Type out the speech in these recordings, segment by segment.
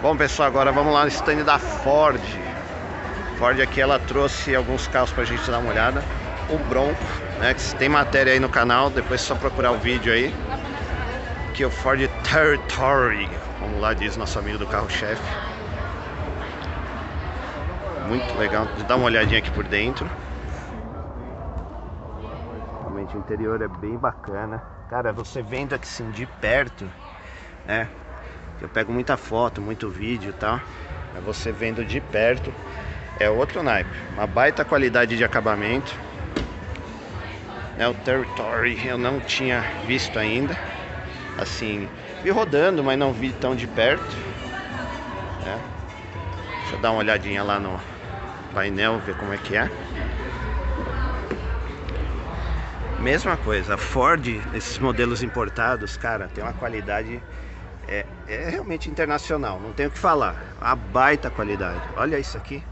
Bom pessoal, agora vamos lá no stand da Ford. Ford aqui ela trouxe alguns carros pra gente dar uma olhada. O Bronco, né? Que tem matéria aí no canal, depois é só procurar o vídeo aí. Aqui é o Ford Territory. Vamos lá, diz nosso amigo do carro-chefe. Muito legal. Dá uma olhadinha aqui por dentro. Realmente o interior é bem bacana. Cara, você vendo aqui assim de perto, né? Eu pego muita foto, muito vídeo tá? Mas você vendo de perto é outro naipe. Uma baita qualidade de acabamento. É o Territory eu não tinha visto ainda. Assim, vi rodando, mas não vi tão de perto. Né? Deixa eu dar uma olhadinha lá no painel, ver como é que é. Mesma coisa, a Ford, esses modelos importados, cara, tem uma qualidade é, é realmente internacional, não tenho o que falar. A baita qualidade. Olha isso aqui.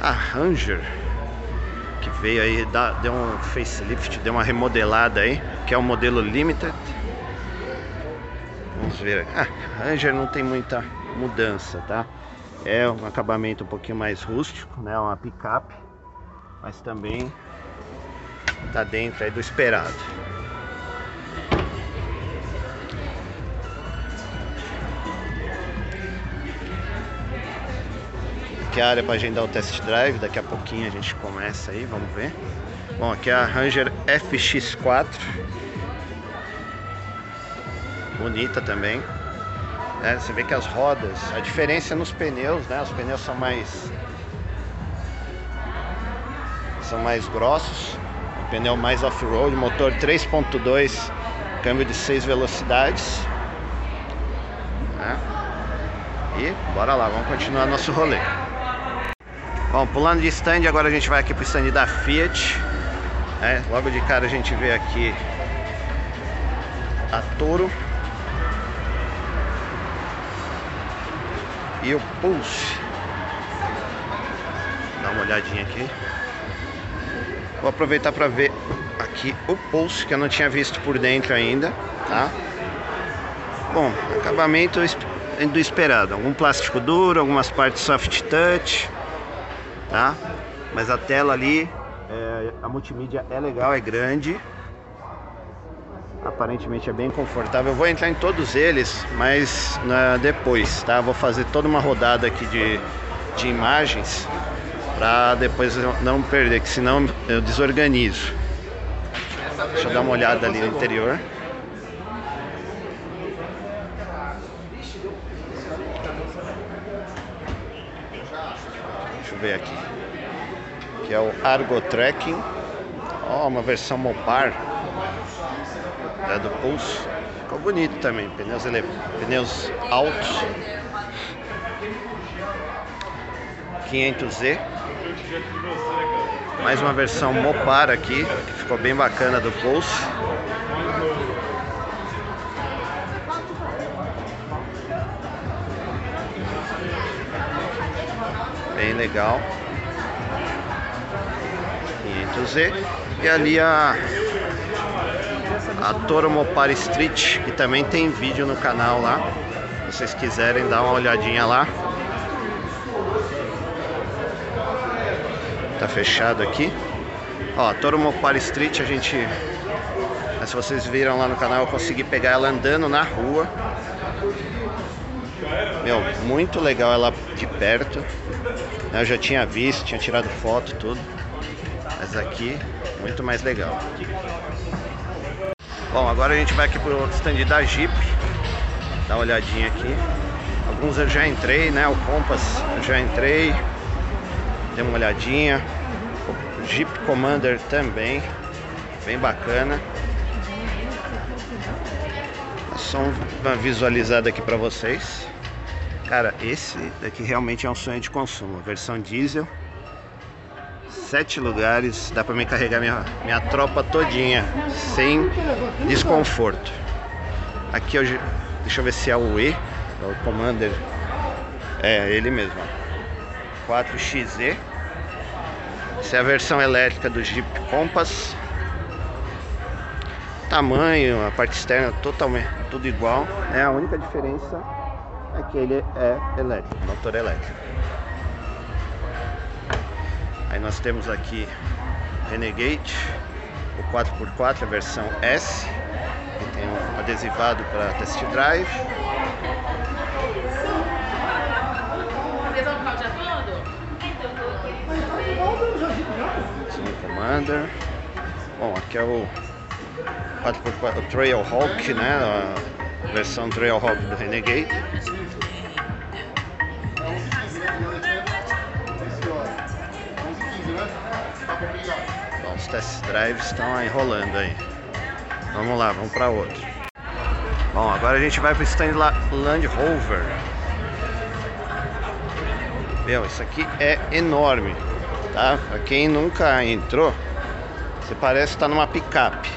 A Ranger, que veio aí, dá, deu um facelift, deu uma remodelada aí, que é o modelo Limited. Vamos ver. Ah, Ranger não tem muita mudança, tá? É um acabamento um pouquinho mais rústico, né? Uma picape, mas também tá dentro aí do esperado. Aqui é a área para agendar o test drive, daqui a pouquinho a gente começa aí, vamos ver. Bom, aqui é a Ranger FX4. Bonita também. É, você vê que as rodas, a diferença é nos pneus, né? Os pneus são mais são mais grossos pneu mais off-road, motor 3.2, câmbio de 6 velocidades. Né? E bora lá, vamos continuar nosso rolê. Bom, pulando de stand, agora a gente vai aqui pro stand da Fiat. Né? Logo de cara a gente vê aqui a Toro. E o Pulse. Dá uma olhadinha aqui. Vou aproveitar para ver aqui o pulso que eu não tinha visto por dentro ainda, tá? Bom, acabamento do esperado, algum plástico duro, algumas partes soft touch, tá? Mas a tela ali, é, a multimídia é legal, é grande, aparentemente é bem confortável. Eu vou entrar em todos eles, mas né, depois, tá? Vou fazer toda uma rodada aqui de, de imagens para depois não perder, que senão eu desorganizo. Deixa eu dar uma olhada ali no interior. Deixa eu ver aqui. Que é o Argo Trekking. Ó, oh, uma versão Mopar. É do Pulse. Ficou bonito também. Pneus, ele... Pneus altos. 500Z. Mais uma versão Mopar aqui, que ficou bem bacana do Pulse. Bem legal. 500Z. E ali a a Toro Mopar Street, que também tem vídeo no canal lá. Se vocês quiserem dar uma olhadinha lá. Tá fechado aqui. Ó, Toro Mopar Street a gente... Se vocês viram lá no canal, eu consegui pegar ela andando na rua. Meu, muito legal ela de perto. Eu já tinha visto, tinha tirado foto, tudo. Mas aqui, muito mais legal. Bom, agora a gente vai aqui pro stand da Jeep. Dá uma olhadinha aqui. Alguns eu já entrei, né? O Compass eu já entrei. Dê uma olhadinha. Jeep Commander também. Bem bacana. Só uma visualizada aqui para vocês. Cara, esse daqui realmente é um sonho de consumo. Versão diesel. Sete lugares. Dá para me carregar minha, minha tropa todinha. Sem desconforto. Aqui eu, deixa eu ver se é o E. É o Commander. É, ele mesmo. 4XE. Essa é a versão elétrica do Jeep Compass. tamanho, a parte externa totalmente tudo igual. É a única diferença é que ele é elétrico, motor elétrico. Aí nós temos aqui Renegade, o 4x4, a versão S, que tem um adesivado para test drive. Commander. Bom, aqui é o 4x4 o Trailhawk, né? A versão Trailhawk do Renegade. Bom, os test drives estão enrolando aí. Vamos lá, vamos para outro. Bom, agora a gente vai para o Land Rover. Meu, isso aqui é enorme, tá? Para quem nunca entrou, você parece estar numa picape.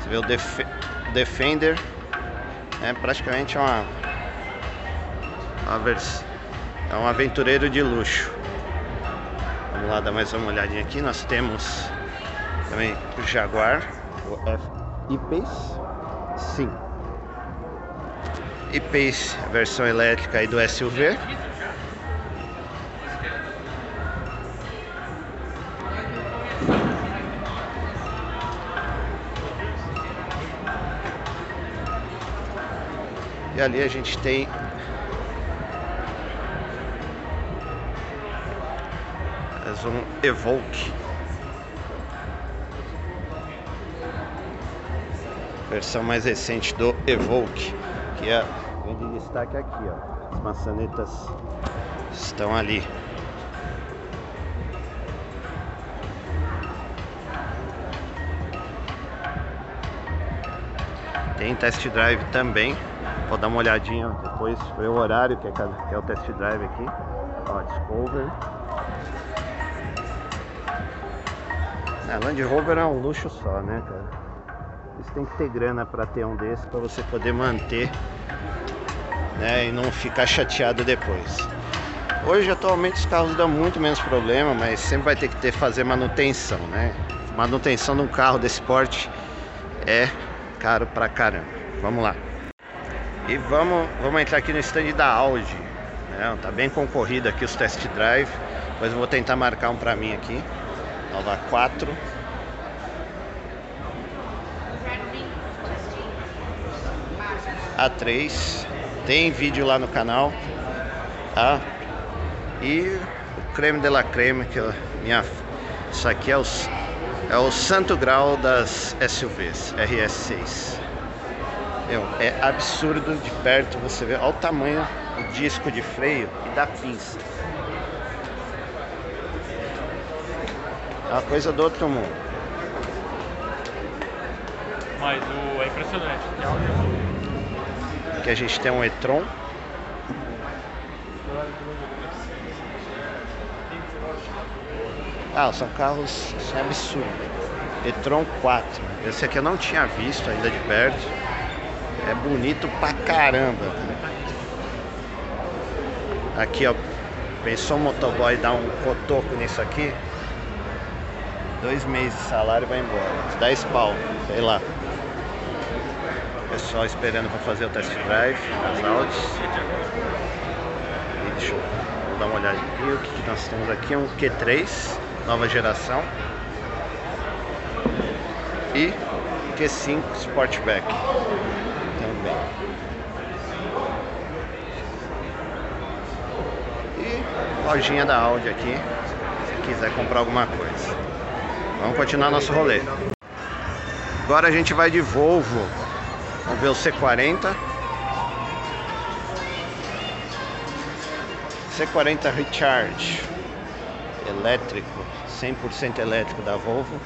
Você vê o Def Defender, é praticamente uma, uma versão, é um aventureiro de luxo. Vamos lá dar mais uma olhadinha aqui. Nós temos também o Jaguar, o F-E-Pace, sim. E-Pace, versão elétrica aí do SUV. E ali a gente tem um Evoque. Versão mais recente do Evoque que é vem de destaque aqui ó. As maçanetas. estão ali. Tem test drive também Vou dar uma olhadinha depois ver o horário que é, que é o test drive aqui. Ó, Discover. É, Land Rover é um luxo só, né, cara? Você tem que ter grana para ter um desse para você poder manter, né, e não ficar chateado depois. Hoje atualmente os carros dão muito menos problema, mas sempre vai ter que ter fazer manutenção, né? Manutenção de um carro desse porte é caro pra caramba. Vamos lá. E vamos, vamos entrar aqui no stand da Audi. Né? Tá bem concorrido aqui os test drive. Depois eu vou tentar marcar um pra mim aqui. Nova 4. A3. Tem vídeo lá no canal. Tá? E o creme de la creme, que minha. Isso aqui é o, é o santo grau das SUVs RS6. Meu, é absurdo de perto você ver. Olha o tamanho do disco de freio e da pinça. É uma coisa do outro mundo. Mas o, é impressionante. Aqui a gente tem um e-tron. Ah, são carros são absurdos. e-tron 4. Esse aqui eu não tinha visto ainda de perto. É bonito pra caramba. Aqui, ó. Pensou o motoboy dar um cotoco nisso aqui? Dois meses de salário vai embora. 10 pau, sei lá. Pessoal esperando para fazer o test drive das Audi. E deixa eu dar uma olhada aqui. O que, nós temos aqui? Um Q3, nova geração. E Q5 Sportback E lojinha da Audi aqui, se quiser comprar alguma coisa. Vamos continuar nosso rolê. Agora a gente vai de Volvo. Vamos ver o C40. C40 Recharge elétrico, 100% elétrico da Volvo.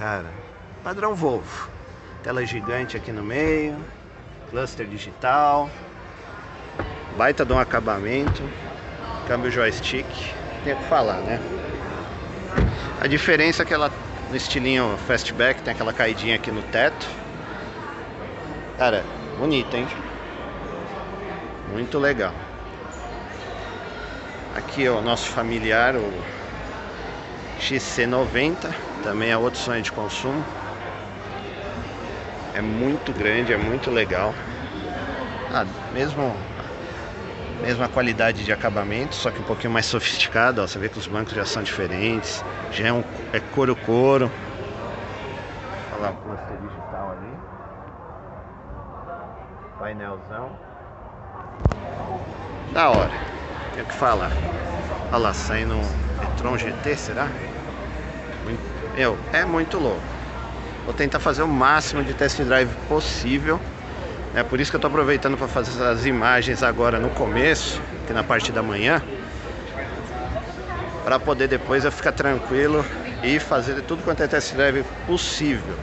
Cara, padrão Volvo. Tela gigante aqui no meio, cluster digital, baita de um acabamento, câmbio joystick, tem que falar, né? A diferença é que ela no estilinho fastback tem aquela caidinha aqui no teto. Cara, bonita, hein? Muito legal. Aqui ó, o nosso familiar, o XC90, também é outro sonho de consumo. É muito grande, é muito legal. Ah, mesmo mesma qualidade de acabamento, só que um pouquinho mais sofisticado. Ó, você vê que os bancos já são diferentes, já é, um, é couro couro. Olha lá o cluster digital ali, painelzão, da hora. Tem o que falar. Olha lá, saindo um e-tron GT, será? Meu, é muito louco. Vou tentar fazer o máximo de test drive possível. É por isso que eu estou aproveitando para fazer as imagens agora no começo, aqui na parte da manhã, para poder depois eu ficar tranquilo e fazer tudo quanto é test drive possível.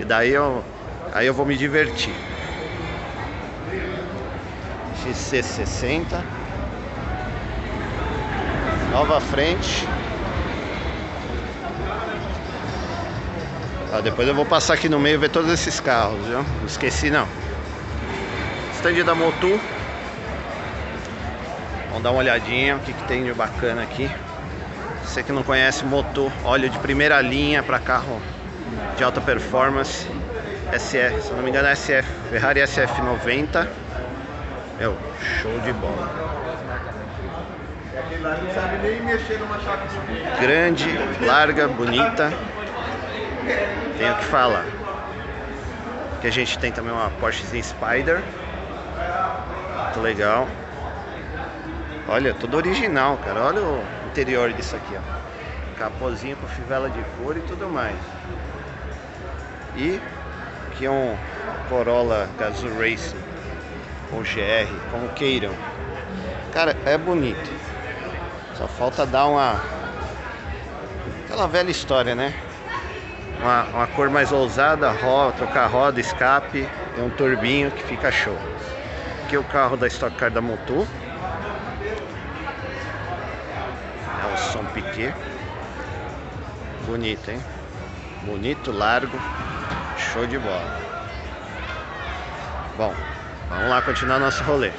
E daí eu, aí eu vou me divertir. XC60 Nova frente Ó, depois eu vou passar aqui no meio e ver todos esses carros, viu? Não esqueci não. Stand da Motu. Vamos dar uma olhadinha o que, que tem de bacana aqui. Você que não conhece Motu, óleo de primeira linha para carro de alta performance. SF, se não me engano é SF, Ferrari SF90. Meu, show de bola. Grande, larga, bonita. Tenho que falar. Que a gente tem também uma Porsche Spider. Muito legal. Olha, tudo original, cara. Olha o interior disso aqui, ó. Capozinho com fivela de couro e tudo mais. E aqui é um Corolla Gazoo Racing ou GR, como queiram. Cara, é bonito. Só falta dar uma aquela velha história, né? uma, uma cor mais ousada, roda, trocar roda, escape e um turbinho que fica show. Aqui é o carro da Stock Car da Motu. É o som Piquet. Bonito, hein? Bonito, largo, show de bola. Bom, vamos lá continuar nosso rolê.